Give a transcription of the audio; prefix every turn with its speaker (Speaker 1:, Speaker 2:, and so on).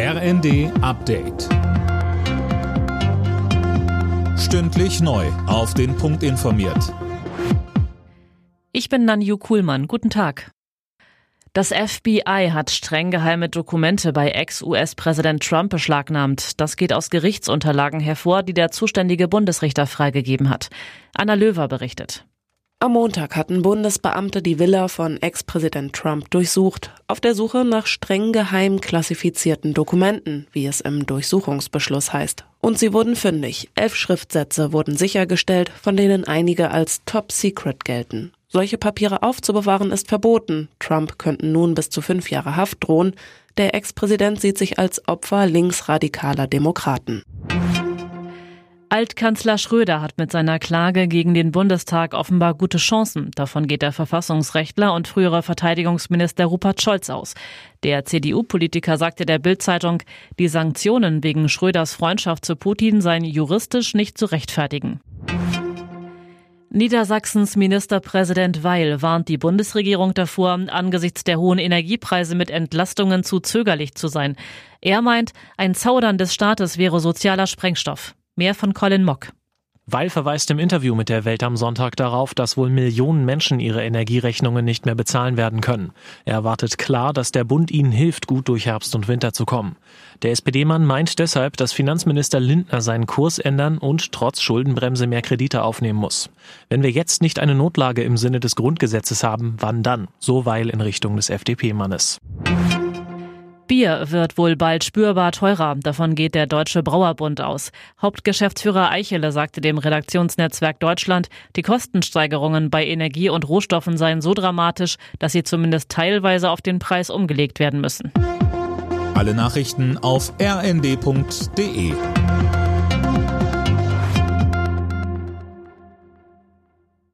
Speaker 1: RND Update. Stündlich neu. Auf den Punkt informiert.
Speaker 2: Ich bin Nanju Kuhlmann. Guten Tag. Das FBI hat streng geheime Dokumente bei Ex-US-Präsident Trump beschlagnahmt. Das geht aus Gerichtsunterlagen hervor, die der zuständige Bundesrichter freigegeben hat. Anna Löwer berichtet.
Speaker 3: Am Montag hatten Bundesbeamte die Villa von Ex-Präsident Trump durchsucht, auf der Suche nach streng geheim klassifizierten Dokumenten, wie es im Durchsuchungsbeschluss heißt. Und sie wurden fündig. Elf Schriftsätze wurden sichergestellt, von denen einige als Top Secret gelten. Solche Papiere aufzubewahren ist verboten. Trump könnten nun bis zu fünf Jahre Haft drohen. Der Ex-Präsident sieht sich als Opfer linksradikaler Demokraten.
Speaker 2: Altkanzler Schröder hat mit seiner Klage gegen den Bundestag offenbar gute Chancen. Davon geht der Verfassungsrechtler und frühere Verteidigungsminister Rupert Scholz aus. Der CDU-Politiker sagte der Bild-Zeitung, die Sanktionen wegen Schröders Freundschaft zu Putin seien juristisch nicht zu rechtfertigen. Niedersachsens Ministerpräsident Weil warnt die Bundesregierung davor, angesichts der hohen Energiepreise mit Entlastungen zu zögerlich zu sein. Er meint, ein Zaudern des Staates wäre sozialer Sprengstoff. Mehr von Colin Mock.
Speaker 4: Weil verweist im Interview mit der Welt am Sonntag darauf, dass wohl Millionen Menschen ihre Energierechnungen nicht mehr bezahlen werden können. Er erwartet klar, dass der Bund ihnen hilft, gut durch Herbst und Winter zu kommen. Der SPD-Mann meint deshalb, dass Finanzminister Lindner seinen Kurs ändern und trotz Schuldenbremse mehr Kredite aufnehmen muss. Wenn wir jetzt nicht eine Notlage im Sinne des Grundgesetzes haben, wann dann? So Weil in Richtung des FDP-Mannes.
Speaker 2: Bier wird wohl bald spürbar teurer. Davon geht der Deutsche Brauerbund aus. Hauptgeschäftsführer Eichele sagte dem Redaktionsnetzwerk Deutschland, die Kostensteigerungen bei Energie und Rohstoffen seien so dramatisch, dass sie zumindest teilweise auf den Preis umgelegt werden müssen.
Speaker 1: Alle Nachrichten auf rnd.de